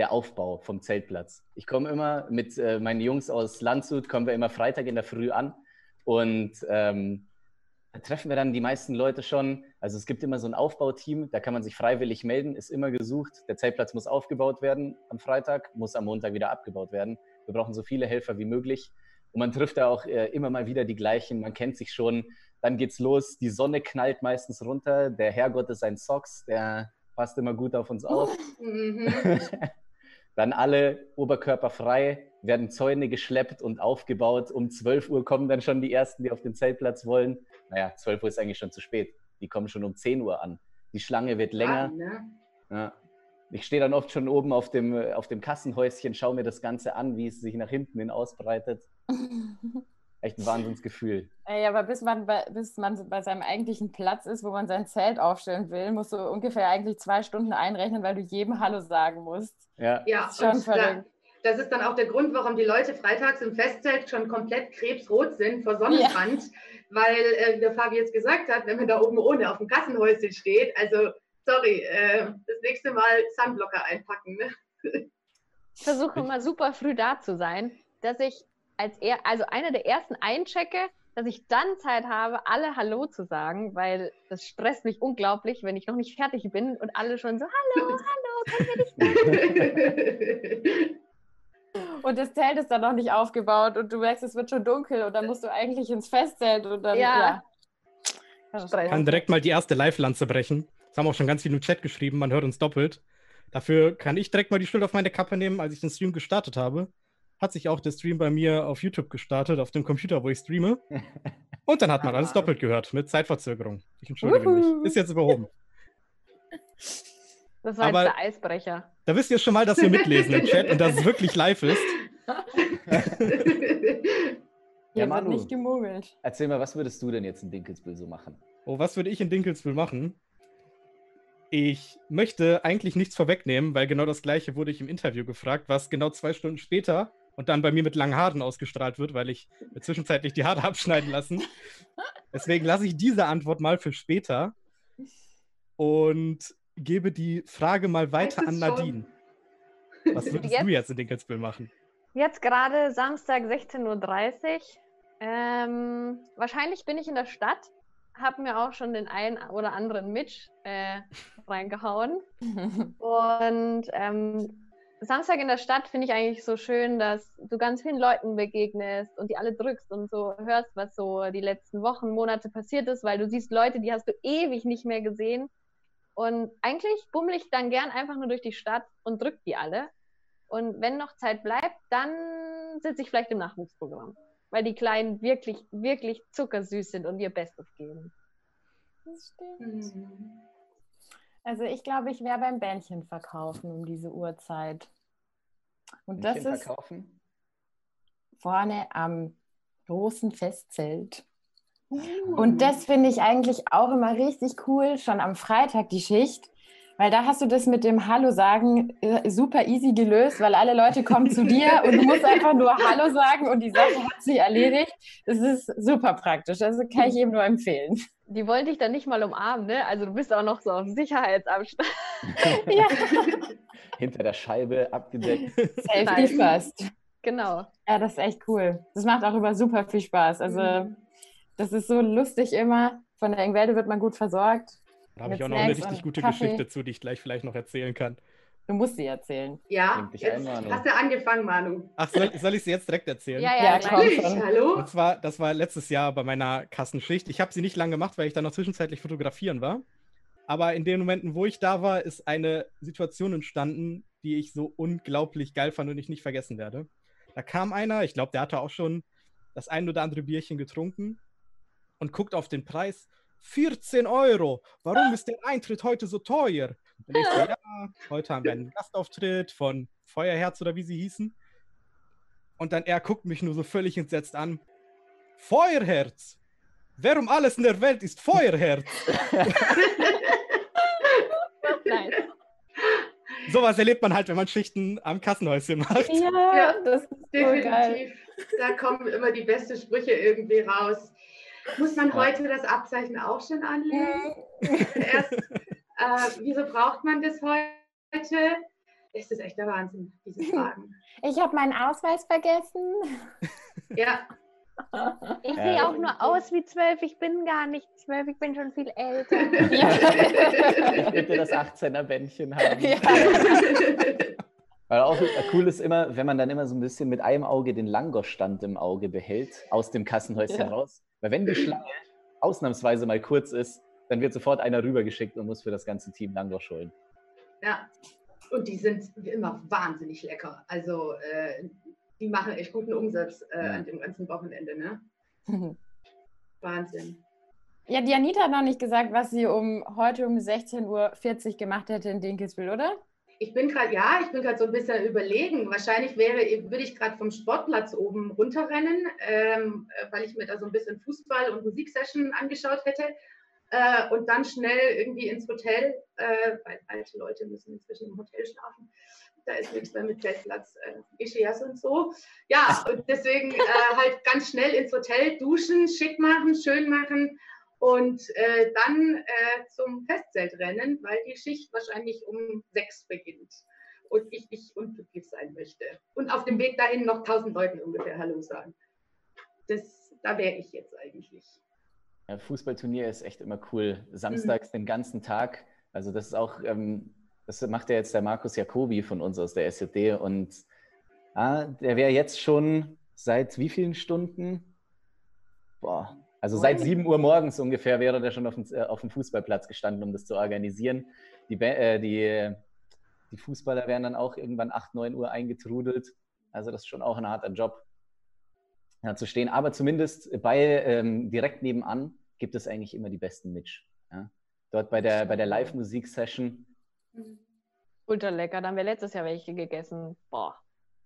der Aufbau vom Zeltplatz. Ich komme immer mit äh, meinen Jungs aus Landshut, kommen wir immer Freitag in der Früh an und ähm, da treffen wir dann die meisten Leute schon. Also es gibt immer so ein Aufbauteam, da kann man sich freiwillig melden, ist immer gesucht. Der Zeltplatz muss aufgebaut werden am Freitag, muss am Montag wieder abgebaut werden. Wir brauchen so viele Helfer wie möglich. Und man trifft da auch äh, immer mal wieder die gleichen, man kennt sich schon. Dann geht's los, die Sonne knallt meistens runter, der Herrgott ist ein Socks, der passt immer gut auf uns auf. Mhm. Dann alle oberkörperfrei, werden Zäune geschleppt und aufgebaut. Um 12 Uhr kommen dann schon die Ersten, die auf den Zeltplatz wollen. Naja, 12 Uhr ist eigentlich schon zu spät. Die kommen schon um 10 Uhr an. Die Schlange wird länger. ne? ja. Ich stehe dann oft schon oben auf dem, auf dem Kassenhäuschen, schaue mir das Ganze an, wie es sich nach hinten hin ausbreitet. Echt ein Wahnsinnsgefühl. Ey, aber bis man, bei, bis man bei seinem eigentlichen Platz ist, wo man sein Zelt aufstellen will, musst du ungefähr eigentlich zwei Stunden einrechnen, weil du jedem Hallo sagen musst. Ja, ja das ist schon verrückt. Das ist dann auch der Grund, warum die Leute freitags im Festzelt schon komplett krebsrot sind vor Sonnenbrand, ja. weil, äh, der Fabi jetzt gesagt hat, wenn man da oben ohne auf dem Kassenhäuschen steht, also sorry, äh, das nächste Mal Sunblocker einpacken. Ne? Ich versuche immer super früh da zu sein, dass ich als er, also einer der ersten einchecke, dass ich dann Zeit habe, alle Hallo zu sagen, weil das stresst mich unglaublich, wenn ich noch nicht fertig bin und alle schon so, Hallo, Hallo, können wir dich Und das Zelt ist dann noch nicht aufgebaut und du merkst, es wird schon dunkel und dann musst du eigentlich ins Festzelt und dann, ja. ja. Ich kann direkt mal die erste Live-Lanze brechen. Das haben auch schon ganz viele im Chat geschrieben, man hört uns doppelt. Dafür kann ich direkt mal die Schuld auf meine Kappe nehmen, als ich den Stream gestartet habe hat sich auch der Stream bei mir auf YouTube gestartet, auf dem Computer, wo ich streame. Und dann hat man alles doppelt gehört, mit Zeitverzögerung. Ich entschuldige Uhu. mich. Ist jetzt überhoben. Das war Aber jetzt der Eisbrecher. Da wisst ihr schon mal, dass wir mitlesen im Chat und dass es wirklich live ist. ja, Manu, nicht gemogelt. Erzähl mal, was würdest du denn jetzt in Dinkelsbüll so machen? Oh, was würde ich in Dinkelsbüll machen? Ich möchte eigentlich nichts vorwegnehmen, weil genau das gleiche wurde ich im Interview gefragt, was genau zwei Stunden später und dann bei mir mit langen Haaren ausgestrahlt wird, weil ich mir zwischenzeitlich die Haare abschneiden lassen. Deswegen lasse ich diese Antwort mal für später und gebe die Frage mal weiter an Nadine. Schon. Was würdest jetzt, du jetzt in Dinkelsbüll machen? Jetzt gerade Samstag 16.30 Uhr. Ähm, wahrscheinlich bin ich in der Stadt, habe mir auch schon den einen oder anderen Mitch äh, reingehauen. und ähm, Samstag in der Stadt finde ich eigentlich so schön, dass du ganz vielen Leuten begegnest und die alle drückst und so hörst, was so die letzten Wochen, Monate passiert ist, weil du siehst Leute, die hast du ewig nicht mehr gesehen. Und eigentlich bummel ich dann gern einfach nur durch die Stadt und drück die alle. Und wenn noch Zeit bleibt, dann sitze ich vielleicht im Nachwuchsprogramm, weil die Kleinen wirklich, wirklich zuckersüß sind und ihr Bestes geben. Das stimmt. Mhm. Also ich glaube, ich wäre beim Bändchen verkaufen um diese Uhrzeit. Und Bändchen das ist verkaufen? vorne am großen Festzelt. Uh. Und das finde ich eigentlich auch immer richtig cool, schon am Freitag die Schicht, weil da hast du das mit dem Hallo sagen äh, super easy gelöst, weil alle Leute kommen zu dir und du musst einfach nur Hallo sagen und die Sache hat sich erledigt. Das ist super praktisch. Also kann ich jedem nur empfehlen die wollen dich dann nicht mal umarmen, ne? Also du bist auch noch so auf Sicherheitsabstand. ja. Hinter der Scheibe abgedeckt. Safety first. Genau. Ja, das ist echt cool. Das macht auch immer super viel Spaß. Also mhm. das ist so lustig immer. Von der Engwelde wird man gut versorgt. Da habe ich auch noch eine richtig gute Kaffee. Geschichte zu, die ich gleich vielleicht noch erzählen kann. Du musst sie erzählen. Ja, jetzt hast du angefangen, Manu. Ach, soll, soll ich sie jetzt direkt erzählen? Ja, ja, ja komm Hallo? Und zwar, das war letztes Jahr bei meiner Kassenschicht. Ich habe sie nicht lange gemacht, weil ich dann noch zwischenzeitlich fotografieren war. Aber in den Momenten, wo ich da war, ist eine Situation entstanden, die ich so unglaublich geil fand und ich nicht vergessen werde. Da kam einer, ich glaube, der hatte auch schon das ein oder andere Bierchen getrunken und guckt auf den Preis. 14 Euro. Warum ist der Eintritt heute so teuer? Und ich so, ja, heute haben wir einen Gastauftritt von Feuerherz oder wie sie hießen. Und dann er guckt mich nur so völlig entsetzt an. Feuerherz! Wer um alles in der Welt ist Feuerherz? Nein. Sowas erlebt man halt, wenn man Schichten am Kassenhäuschen macht. Ja, ja das ist definitiv. So geil. Da kommen immer die besten Sprüche irgendwie raus. Muss man heute das Abzeichen auch schon anlegen? Erst äh, wieso braucht man das heute? Es ist echt der Wahnsinn, diese Fragen. Ich habe meinen Ausweis vergessen. ja. Ich ja. sehe auch nur aus wie zwölf. Ich bin gar nicht zwölf, ich bin schon viel älter. Ja. Bitte das 18er Bändchen haben. Ja. Weil auch cool ist immer, wenn man dann immer so ein bisschen mit einem Auge den Langosch-Stand im Auge behält, aus dem Kassenhäuschen ja. raus. Weil wenn die Schlange ausnahmsweise mal kurz ist, dann wird sofort einer rübergeschickt und muss für das ganze Team Langosch holen. Ja, und die sind immer wahnsinnig lecker. Also äh, die machen echt guten Umsatz äh, an dem ganzen Wochenende. Ne? Wahnsinn. Ja, die Anita hat noch nicht gesagt, was sie um heute um 16.40 Uhr gemacht hätte in Dinkelsbühl, oder? Ich bin gerade, ja, ich bin gerade so ein bisschen überlegen. Wahrscheinlich wäre, würde ich gerade vom Sportplatz oben runterrennen, ähm, weil ich mir da so ein bisschen Fußball- und Musiksession angeschaut hätte. Äh, und dann schnell irgendwie ins Hotel, äh, weil alte Leute müssen inzwischen im Hotel schlafen da ist nichts mehr mit Zeltplatz, äh, Ischias und so. Ja, und deswegen äh, halt ganz schnell ins Hotel duschen, schick machen, schön machen und äh, dann äh, zum Festzelt rennen, weil die Schicht wahrscheinlich um sechs beginnt und ich, ich unglücklich sein möchte. Und auf dem Weg dahin noch tausend Leuten ungefähr Hallo sagen. Das, da wäre ich jetzt eigentlich. Ja, Fußballturnier ist echt immer cool. Samstags mhm. den ganzen Tag. Also das ist auch ähm, das macht ja jetzt der Markus Jacobi von uns aus der SJD und ah, der wäre jetzt schon seit wie vielen Stunden? Boah, also seit 7 Uhr morgens ungefähr wäre der schon auf dem, äh, auf dem Fußballplatz gestanden, um das zu organisieren. Die, äh, die, die Fußballer werden dann auch irgendwann 8, 9 Uhr eingetrudelt. Also das ist schon auch ein harter Job, ja, zu stehen. Aber zumindest bei ähm, direkt nebenan gibt es eigentlich immer die besten Mitch. Ja? Dort bei der, bei der Live-Musik-Session Mhm. Ultra lecker. Da haben wir letztes Jahr welche gegessen. Boah.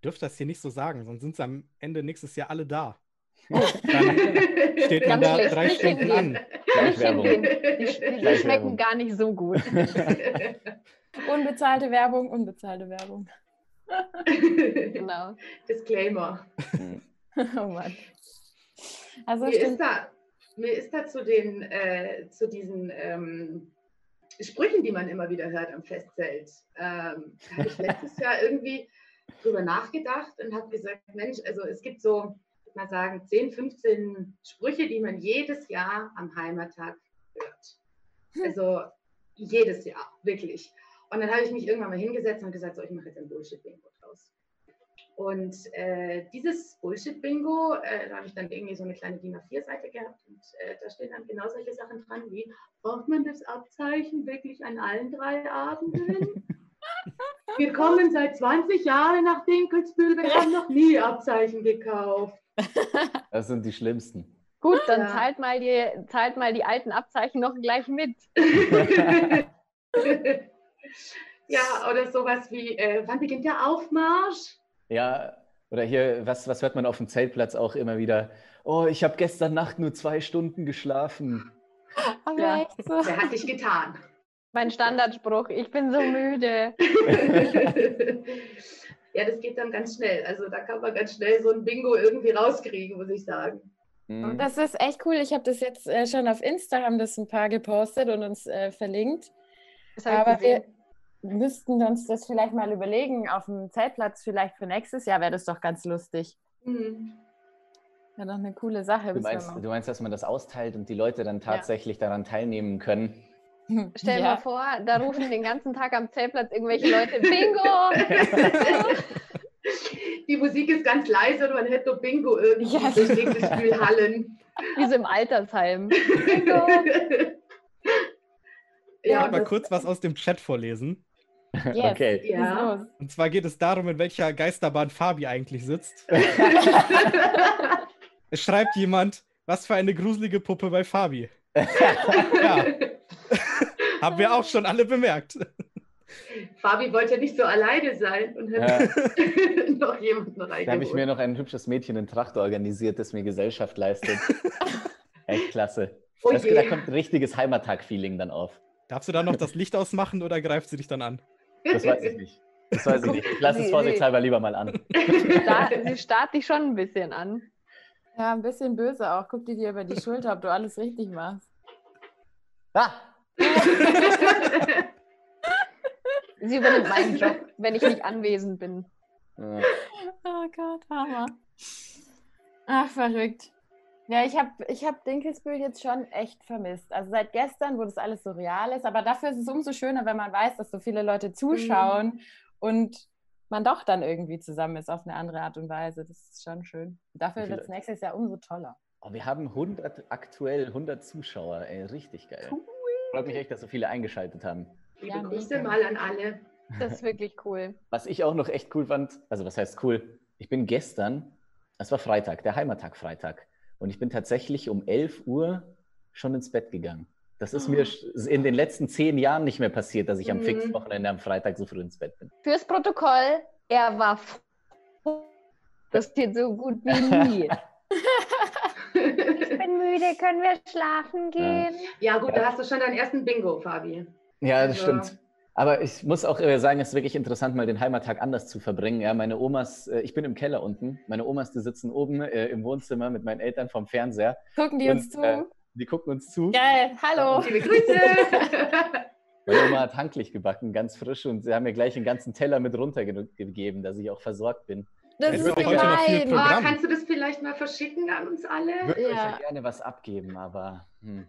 Dürft das hier nicht so sagen, sonst sind sie am Ende nächstes Jahr alle da. Dann steht man da drei Stunden an. Die, die schmecken gar nicht so gut. unbezahlte Werbung, unbezahlte Werbung. genau. Disclaimer. oh Mann. Also mir, ist da, mir ist da zu, den, äh, zu diesen ähm, Sprüchen, die man immer wieder hört am Festzelt. Ähm, da habe ich letztes Jahr irgendwie drüber nachgedacht und habe gesagt, Mensch, also es gibt so, mal sagen, 10, 15 Sprüche, die man jedes Jahr am Heimattag hört. Hm. Also jedes Jahr, wirklich. Und dann habe ich mich irgendwann mal hingesetzt und gesagt, so, ich mache jetzt ein Bullshit-Bingo draus. Und äh, dieses Bullshit-Bingo, äh, da habe ich dann irgendwie so eine kleine DIN A4-Seite gehabt und äh, da stehen dann genau solche Sachen dran wie, braucht man das Abzeichen wirklich an allen drei Abenden? Wir kommen seit 20 Jahren nach Dinkelsbühl, wir haben noch nie Abzeichen gekauft. Das sind die schlimmsten. Gut, dann ja. zahlt, mal die, zahlt mal die alten Abzeichen noch gleich mit. ja, oder sowas wie, äh, wann beginnt der Aufmarsch? Ja, oder hier, was, was hört man auf dem Zeltplatz auch immer wieder? Oh, ich habe gestern Nacht nur zwei Stunden geschlafen. Aber ja, echt so. Der hat dich getan. Mein Standardspruch, ich bin so müde. Ja, das geht dann ganz schnell. Also da kann man ganz schnell so ein Bingo irgendwie rauskriegen, muss ich sagen. Mhm. Das ist echt cool. Ich habe das jetzt äh, schon auf Instagram das ein paar gepostet und uns äh, verlinkt. Aber wir, müssten uns das vielleicht mal überlegen, auf dem Zeltplatz vielleicht für nächstes Jahr wäre das doch ganz lustig. Mhm. Ja, doch eine coole Sache. Du meinst, du meinst, dass man das austeilt und die Leute dann tatsächlich ja. daran teilnehmen können? Stell dir ja. mal vor, da rufen den ganzen Tag am Zeltplatz irgendwelche Leute Bingo! die Musik ist ganz leise und man hätte nur Bingo irgendwie ja. durch die Spielhallen. Wie so im Altersheim. Bingo! Ja, mal kurz was aus dem Chat vorlesen. Yes. Okay. Ja. Und zwar geht es darum, in welcher Geisterbahn Fabi eigentlich sitzt. es schreibt jemand, was für eine gruselige Puppe bei Fabi. ja. Haben wir auch schon alle bemerkt. Fabi wollte nicht so alleine sein und hat ja. noch jemanden reingeholt. Da habe ich mir noch ein hübsches Mädchen in Tracht organisiert, das mir Gesellschaft leistet. Echt klasse. Oh das, da kommt ein richtiges Heimattag-Feeling dann auf. Darfst du da noch das Licht ausmachen oder greift sie dich dann an? Das weiß ich nicht. Das weiß ich nicht. Ich lasse es vorsichtshalber lieber mal an. Sie starrt dich schon ein bisschen an. Ja, ein bisschen böse auch. Guck dir über die Schulter, ob du alles richtig machst. Ah! Sie übernimmt meinen Job, wenn ich nicht anwesend bin. Ja. Oh Gott, Hammer. Ach, verrückt. Ja, ich habe ich hab Dinkelsbühl jetzt schon echt vermisst. Also seit gestern, wo das alles so real ist, aber dafür ist es umso schöner, wenn man weiß, dass so viele Leute zuschauen mhm. und man doch dann irgendwie zusammen ist auf eine andere Art und Weise. Das ist schon schön. Dafür wird es nächstes Jahr umso toller. Oh, wir haben 100, aktuell 100 Zuschauer. Ey, richtig geil. Cool. Freut mich echt, dass so viele eingeschaltet haben. Liebe ja, Grüße mal an alle. Das ist wirklich cool. Was ich auch noch echt cool fand, also was heißt cool? Ich bin gestern, es war Freitag, der Heimattag Freitag, und ich bin tatsächlich um 11 Uhr schon ins Bett gegangen. Das ist oh. mir in den letzten zehn Jahren nicht mehr passiert, dass ich am mhm. Fixwochenende am Freitag so früh ins Bett bin. Fürs Protokoll, er war das geht so gut wie nie. Müde, können wir schlafen gehen? Ja, gut, da hast du schon deinen ersten Bingo, Fabi. Ja, das also. stimmt. Aber ich muss auch sagen, es ist wirklich interessant, mal den Heimattag anders zu verbringen. Ja, meine Omas, äh, ich bin im Keller unten. Meine Omas, die sitzen oben äh, im Wohnzimmer mit meinen Eltern vom Fernseher. Gucken die und, uns zu? Äh, die gucken uns zu. Geil, hallo. Liebe Grüße. Meine Oma hat Hanklich gebacken, ganz frisch, und sie haben mir gleich einen ganzen Teller mit runtergegeben, dass ich auch versorgt bin. Das ist heute noch viel Programm. Oh, kannst du das vielleicht mal verschicken an uns alle? Ich würde ja. euch ja gerne was abgeben, aber. Hm.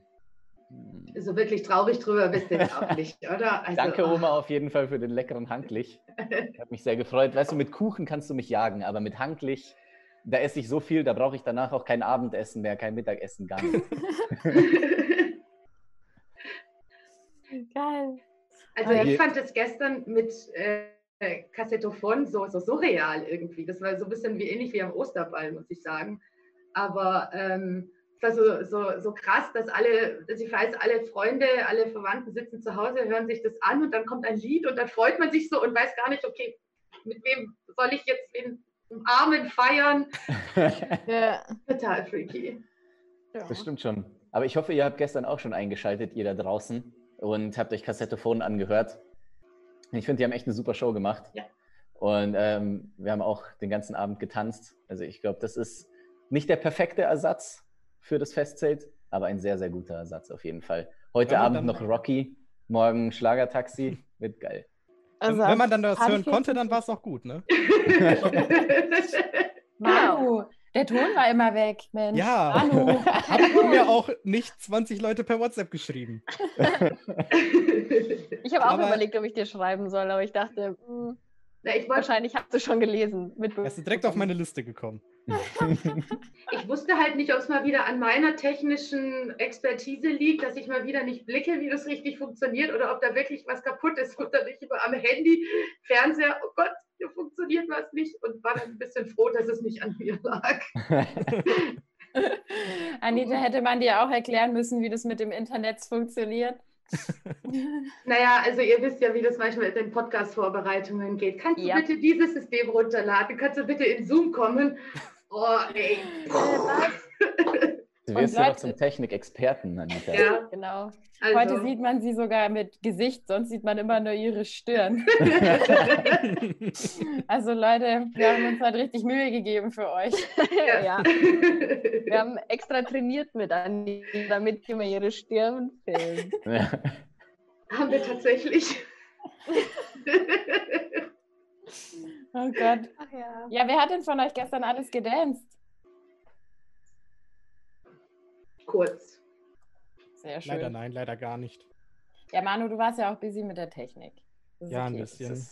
So wirklich traurig drüber bist du jetzt auch nicht, oder? Also, Danke, Oma, auf jeden Fall für den leckeren Hanklich. Ich habe mich sehr gefreut. Weißt du, mit Kuchen kannst du mich jagen, aber mit Hanklich, da esse ich so viel, da brauche ich danach auch kein Abendessen mehr, kein Mittagessen, gar nicht. Geil. Also ich fand es gestern mit äh, Kassettophon so, so surreal irgendwie. Das war so ein bisschen wie ähnlich wie am Osterball, muss ich sagen. Aber ähm, es war so, so, so krass, dass alle, dass ich weiß, alle Freunde, alle Verwandten sitzen zu Hause, hören sich das an und dann kommt ein Lied und dann freut man sich so und weiß gar nicht, okay, mit wem soll ich jetzt wen umarmen, feiern? ja. Total freaky. Ja. Das stimmt schon. Aber ich hoffe, ihr habt gestern auch schon eingeschaltet, ihr da draußen, und habt euch Kassettophon angehört. Ich finde, die haben echt eine super Show gemacht. Ja. Und ähm, wir haben auch den ganzen Abend getanzt. Also ich glaube, das ist nicht der perfekte Ersatz für das Festzelt, aber ein sehr, sehr guter Ersatz auf jeden Fall. Heute Abend noch Rocky, morgen Schlagertaxi, wird geil. Also, wenn man dann das hören konnte, dann war es auch gut, ne? Manu, der Ton war immer weg, Mensch. Ja, Manu. haben mir auch nicht 20 Leute per WhatsApp geschrieben. ich habe auch aber, überlegt, ob ich dir schreiben soll, aber ich dachte, mh, na, wahrscheinlich hast du schon gelesen. Er ist direkt auf meine Liste gekommen. ich wusste halt nicht, ob es mal wieder an meiner technischen Expertise liegt, dass ich mal wieder nicht blicke, wie das richtig funktioniert oder ob da wirklich was kaputt ist und dann ich immer am Handy, Fernseher, oh Gott, hier funktioniert was nicht und war dann ein bisschen froh, dass es nicht an mir lag. Anita, hätte man dir auch erklären müssen, wie das mit dem Internet funktioniert? naja, also ihr wisst ja, wie das manchmal in den Podcast-Vorbereitungen geht. Kannst du ja. bitte dieses System runterladen? Kannst du bitte in Zoom kommen? Oh, ey. Du wirst ja noch zum Technikexperten, Anita. Ja, genau. Also. Heute sieht man sie sogar mit Gesicht, sonst sieht man immer nur ihre Stirn. also Leute, wir haben uns halt richtig Mühe gegeben für euch. Ja. ja. Wir haben extra trainiert mit Anni, damit wir ihre Stirn filmen. Ja. Haben wir tatsächlich. oh Gott. Ach ja. ja, wer hat denn von euch gestern alles gedanced? Kurz. Sehr schön. Leider nein, leider gar nicht. Ja, Manu, du warst ja auch busy mit der Technik. Ja, okay. ein bisschen.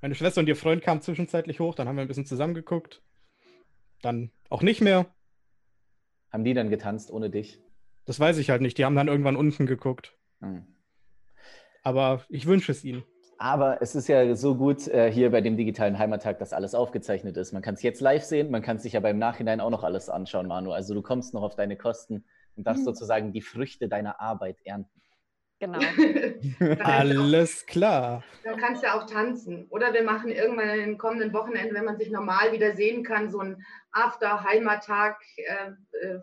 Meine Schwester und ihr Freund kamen zwischenzeitlich hoch, dann haben wir ein bisschen zusammengeguckt. Dann auch nicht mehr. Haben die dann getanzt ohne dich? Das weiß ich halt nicht. Die haben dann irgendwann unten geguckt. Hm. Aber ich wünsche es ihnen. Aber es ist ja so gut äh, hier bei dem digitalen Heimattag, dass alles aufgezeichnet ist. Man kann es jetzt live sehen, man kann es sich aber im Nachhinein auch noch alles anschauen, Manu. Also du kommst noch auf deine Kosten und darfst mhm. sozusagen die Früchte deiner Arbeit ernten. Genau. alles klar. Dann kannst du auch tanzen. Oder wir machen irgendwann in den kommenden Wochenenden, wenn man sich normal wieder sehen kann, so ein After-Heimattag, äh, äh,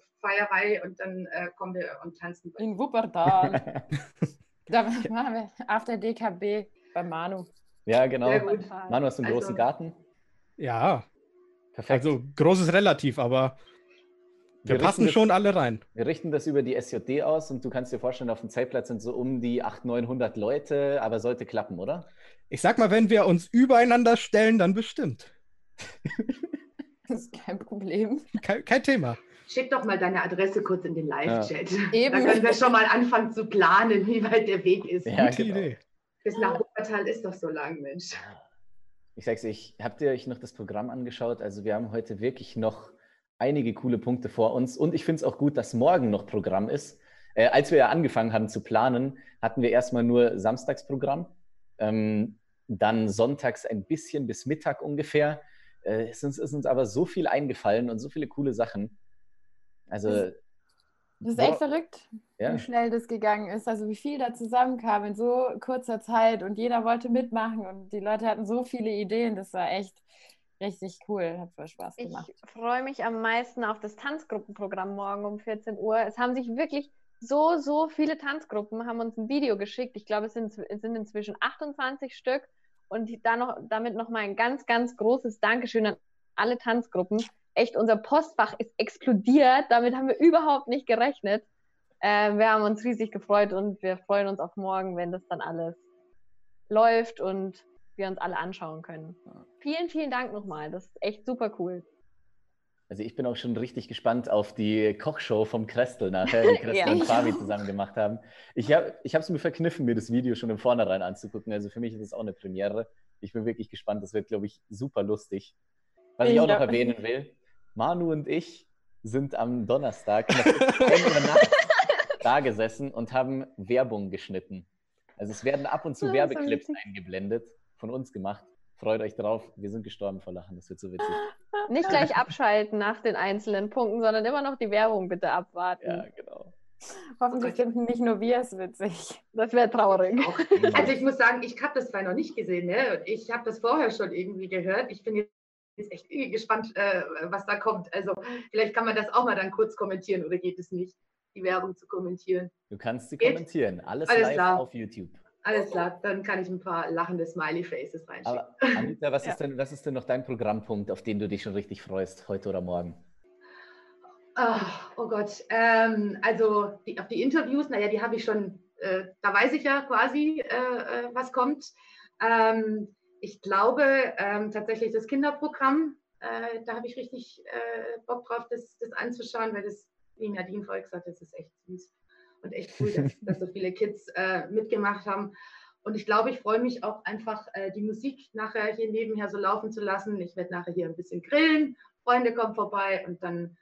und dann äh, kommen wir und tanzen. In Wuppertal. da machen wir After DKB bei Manu. Ja, genau. Manu, hast du einen also, großen Garten? Ja. Perfekt. Also groß ist relativ, aber wir, wir passen das, schon alle rein. Wir richten das über die SJD aus und du kannst dir vorstellen, auf dem Zeltplatz sind so um die 800, 900 Leute, aber sollte klappen, oder? Ich sag mal, wenn wir uns übereinander stellen, dann bestimmt. das ist kein Problem. Kein, kein Thema. Schick doch mal deine Adresse kurz in den Live-Chat. Ja. Eben. Da können wir schon mal anfangen zu planen, wie weit der Weg ist. Ja, Gute genau. Idee. Bis nach Wuppertal ist doch so lang, Mensch. Ich sag's euch, habt ihr euch noch das Programm angeschaut? Also wir haben heute wirklich noch einige coole Punkte vor uns und ich finde es auch gut, dass morgen noch Programm ist. Äh, als wir ja angefangen haben zu planen, hatten wir erstmal nur Samstagsprogramm, ähm, dann sonntags ein bisschen bis Mittag ungefähr. Äh, es ist, ist uns aber so viel eingefallen und so viele coole Sachen. Also das ist echt verrückt, ja. wie schnell das gegangen ist. Also wie viel da zusammenkam in so kurzer Zeit und jeder wollte mitmachen und die Leute hatten so viele Ideen. Das war echt richtig cool, hat voll Spaß gemacht. Ich freue mich am meisten auf das Tanzgruppenprogramm morgen um 14 Uhr. Es haben sich wirklich so, so viele Tanzgruppen, haben uns ein Video geschickt. Ich glaube, es sind, es sind inzwischen 28 Stück. Und da noch, damit nochmal ein ganz, ganz großes Dankeschön an alle Tanzgruppen echt, unser Postfach ist explodiert. Damit haben wir überhaupt nicht gerechnet. Äh, wir haben uns riesig gefreut und wir freuen uns auf morgen, wenn das dann alles läuft und wir uns alle anschauen können. Vielen, vielen Dank nochmal. Das ist echt super cool. Also ich bin auch schon richtig gespannt auf die Kochshow vom Krestel nachher, die Krestel ja. und Fabi zusammen gemacht haben. Ich habe es mir verkniffen, mir das Video schon im Vornherein anzugucken. Also für mich ist es auch eine Premiere. Ich bin wirklich gespannt. Das wird, glaube ich, super lustig. Was ich, ich auch noch erwähnen will, Manu und ich sind am Donnerstag da gesessen und haben Werbung geschnitten. Also es werden ab und zu Werbeclips eingeblendet, von uns gemacht. Freut euch drauf, wir sind gestorben vor Lachen, das wird so witzig. Nicht gleich abschalten nach den einzelnen Punkten, sondern immer noch die Werbung bitte abwarten. Ja, genau. Hoffentlich finden nicht nur wir es witzig. Das wäre traurig. Also ich muss sagen, ich habe das zwar noch nicht gesehen, ne? ich habe das vorher schon irgendwie gehört. Ich bin jetzt echt gespannt, äh, was da kommt. Also vielleicht kann man das auch mal dann kurz kommentieren oder geht es nicht, die Werbung zu kommentieren? Du kannst sie geht? kommentieren. Alles, Alles live klar. auf YouTube. Alles klar, dann kann ich ein paar lachende Smiley-Faces reinschicken. Aber Anita, was, ja. ist denn, was ist denn noch dein Programmpunkt, auf den du dich schon richtig freust, heute oder morgen? Oh, oh Gott, ähm, also die, auf die Interviews, naja, die habe ich schon, äh, da weiß ich ja quasi, äh, äh was kommt. Ähm, ich glaube ähm, tatsächlich das Kinderprogramm, äh, da habe ich richtig äh, Bock drauf, das, das anzuschauen, weil das, wie Nadine vorher gesagt hat, das ist echt süß und echt cool, dass, dass so viele Kids äh, mitgemacht haben. Und ich glaube, ich freue mich auch einfach, äh, die Musik nachher hier nebenher so laufen zu lassen. Ich werde nachher hier ein bisschen grillen, Freunde kommen vorbei und dann,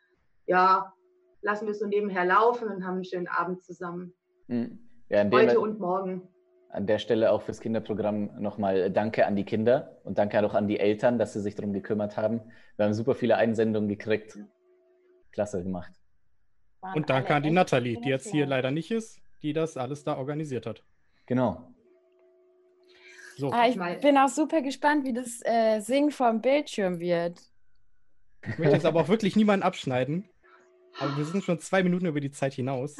ja, lassen wir es so nebenher laufen und haben einen schönen Abend zusammen. Mhm. Ja, Heute und morgen an der Stelle auch fürs Kinderprogramm nochmal Danke an die Kinder und danke auch an die Eltern, dass sie sich darum gekümmert haben. Wir haben super viele Einsendungen gekriegt. Klasse gemacht. Und danke an die Nathalie, die jetzt hier leider nicht ist, die das alles da organisiert hat. Genau. So. Ah, ich bin auch super gespannt, wie das äh, Singen vom Bildschirm wird. Ich möchte jetzt aber auch wirklich niemanden abschneiden. Aber wir sind schon zwei Minuten über die Zeit hinaus.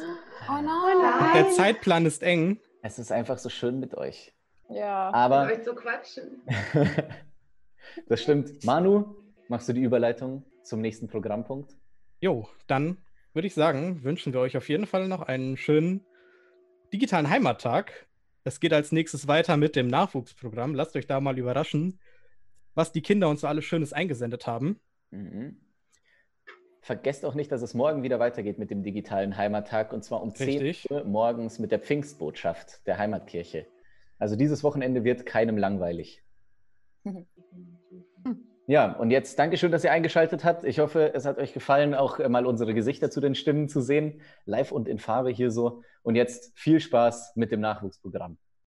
Oh nein. Der Zeitplan ist eng. Es ist einfach so schön mit euch. Ja. Aber mit euch zu quatschen. das stimmt. Manu, machst du die Überleitung zum nächsten Programmpunkt? Jo, dann würde ich sagen, wünschen wir euch auf jeden Fall noch einen schönen digitalen Heimattag. Es geht als nächstes weiter mit dem Nachwuchsprogramm. Lasst euch da mal überraschen, was die Kinder uns so alles Schönes eingesendet haben. Mhm. Vergesst auch nicht, dass es morgen wieder weitergeht mit dem digitalen Heimattag und zwar um Richtig. 10 Uhr morgens mit der Pfingstbotschaft der Heimatkirche. Also dieses Wochenende wird keinem langweilig. Ja, und jetzt Dankeschön, dass ihr eingeschaltet habt. Ich hoffe, es hat euch gefallen, auch mal unsere Gesichter zu den Stimmen zu sehen, live und in Farbe hier so. Und jetzt viel Spaß mit dem Nachwuchsprogramm.